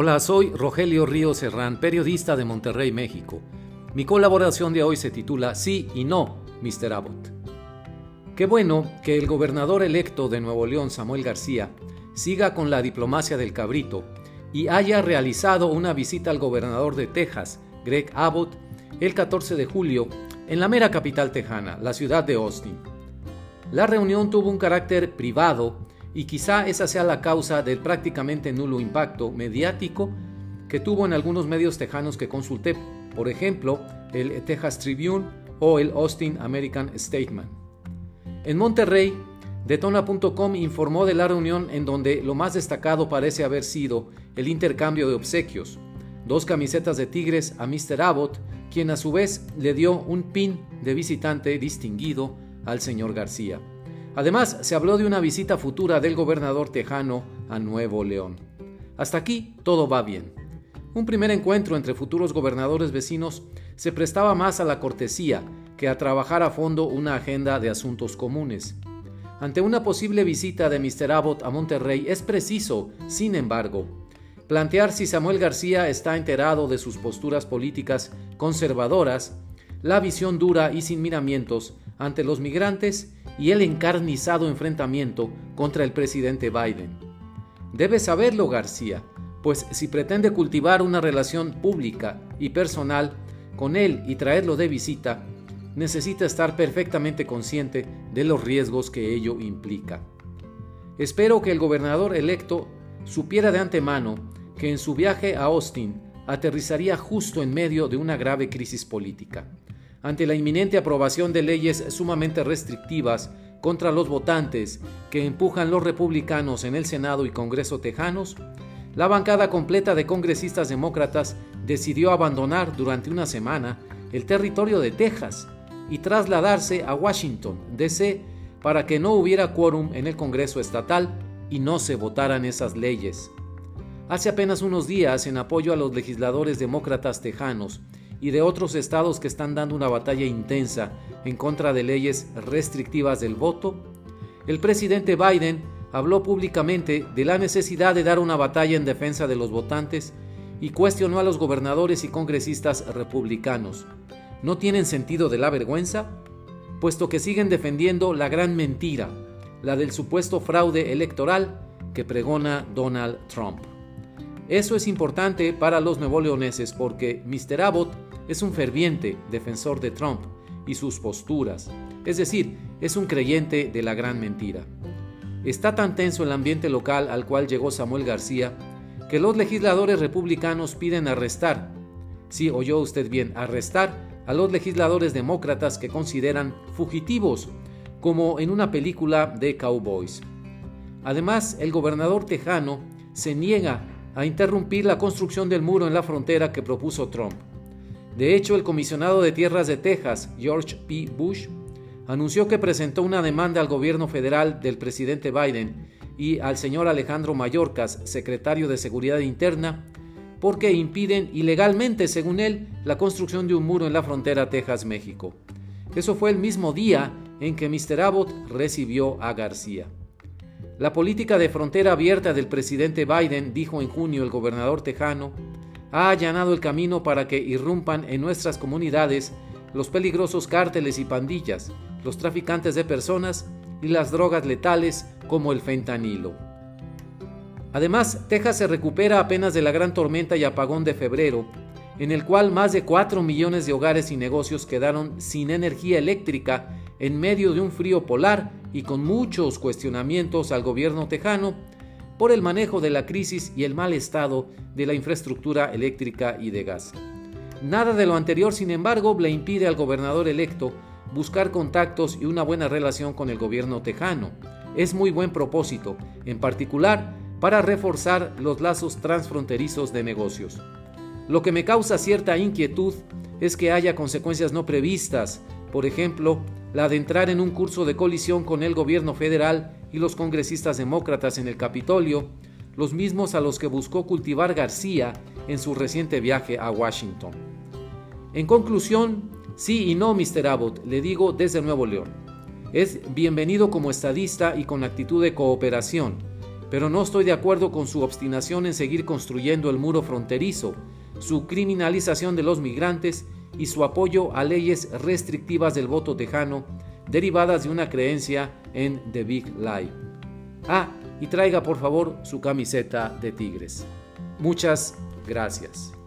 Hola, soy Rogelio Ríos Serrán, periodista de Monterrey, México. Mi colaboración de hoy se titula Sí y No, Mr. Abbott. Qué bueno que el gobernador electo de Nuevo León, Samuel García, siga con la diplomacia del cabrito y haya realizado una visita al gobernador de Texas, Greg Abbott, el 14 de julio en la mera capital tejana, la ciudad de Austin. La reunión tuvo un carácter privado y quizá esa sea la causa del prácticamente nulo impacto mediático que tuvo en algunos medios tejanos que consulté, por ejemplo, el Texas Tribune o el Austin American Statement. En Monterrey, Detona.com informó de la reunión en donde lo más destacado parece haber sido el intercambio de obsequios, dos camisetas de Tigres a Mr. Abbott, quien a su vez le dio un pin de visitante distinguido al señor García. Además, se habló de una visita futura del gobernador tejano a Nuevo León. Hasta aquí todo va bien. Un primer encuentro entre futuros gobernadores vecinos se prestaba más a la cortesía que a trabajar a fondo una agenda de asuntos comunes. Ante una posible visita de Mr. Abbott a Monterrey es preciso, sin embargo, plantear si Samuel García está enterado de sus posturas políticas conservadoras, la visión dura y sin miramientos ante los migrantes y el encarnizado enfrentamiento contra el presidente Biden. Debe saberlo García, pues si pretende cultivar una relación pública y personal con él y traerlo de visita, necesita estar perfectamente consciente de los riesgos que ello implica. Espero que el gobernador electo supiera de antemano que en su viaje a Austin aterrizaría justo en medio de una grave crisis política ante la inminente aprobación de leyes sumamente restrictivas contra los votantes que empujan los republicanos en el Senado y Congreso tejanos, la bancada completa de congresistas demócratas decidió abandonar durante una semana el territorio de Texas y trasladarse a Washington, D.C., para que no hubiera quórum en el Congreso estatal y no se votaran esas leyes. Hace apenas unos días, en apoyo a los legisladores demócratas tejanos y de otros estados que están dando una batalla intensa en contra de leyes restrictivas del voto, el presidente Biden habló públicamente de la necesidad de dar una batalla en defensa de los votantes y cuestionó a los gobernadores y congresistas republicanos. ¿No tienen sentido de la vergüenza? Puesto que siguen defendiendo la gran mentira, la del supuesto fraude electoral que pregona Donald Trump. Eso es importante para los neoleoneses porque Mr. Abbott es un ferviente defensor de Trump y sus posturas, es decir, es un creyente de la gran mentira. Está tan tenso el ambiente local al cual llegó Samuel García que los legisladores republicanos piden arrestar, sí oyó usted bien, arrestar a los legisladores demócratas que consideran fugitivos, como en una película de cowboys. Además, el gobernador tejano se niega a interrumpir la construcción del muro en la frontera que propuso Trump. De hecho, el comisionado de tierras de Texas, George P. Bush, anunció que presentó una demanda al gobierno federal del presidente Biden y al señor Alejandro Mayorkas, secretario de Seguridad Interna, porque impiden ilegalmente, según él, la construcción de un muro en la frontera Texas-México. Eso fue el mismo día en que Mr. Abbott recibió a García. La política de frontera abierta del presidente Biden, dijo en junio el gobernador tejano, ha allanado el camino para que irrumpan en nuestras comunidades los peligrosos cárteles y pandillas, los traficantes de personas y las drogas letales como el fentanilo. Además, Texas se recupera apenas de la gran tormenta y apagón de febrero, en el cual más de 4 millones de hogares y negocios quedaron sin energía eléctrica en medio de un frío polar y con muchos cuestionamientos al gobierno tejano por el manejo de la crisis y el mal estado de la infraestructura eléctrica y de gas. Nada de lo anterior, sin embargo, le impide al gobernador electo buscar contactos y una buena relación con el gobierno tejano. Es muy buen propósito, en particular para reforzar los lazos transfronterizos de negocios. Lo que me causa cierta inquietud es que haya consecuencias no previstas, por ejemplo, la de entrar en un curso de colisión con el gobierno federal y los congresistas demócratas en el Capitolio, los mismos a los que buscó cultivar García en su reciente viaje a Washington. En conclusión, sí y no, Mr. Abbott, le digo desde Nuevo León. Es bienvenido como estadista y con actitud de cooperación, pero no estoy de acuerdo con su obstinación en seguir construyendo el muro fronterizo, su criminalización de los migrantes y su apoyo a leyes restrictivas del voto tejano derivadas de una creencia en The Big Lie. Ah, y traiga por favor su camiseta de tigres. Muchas gracias.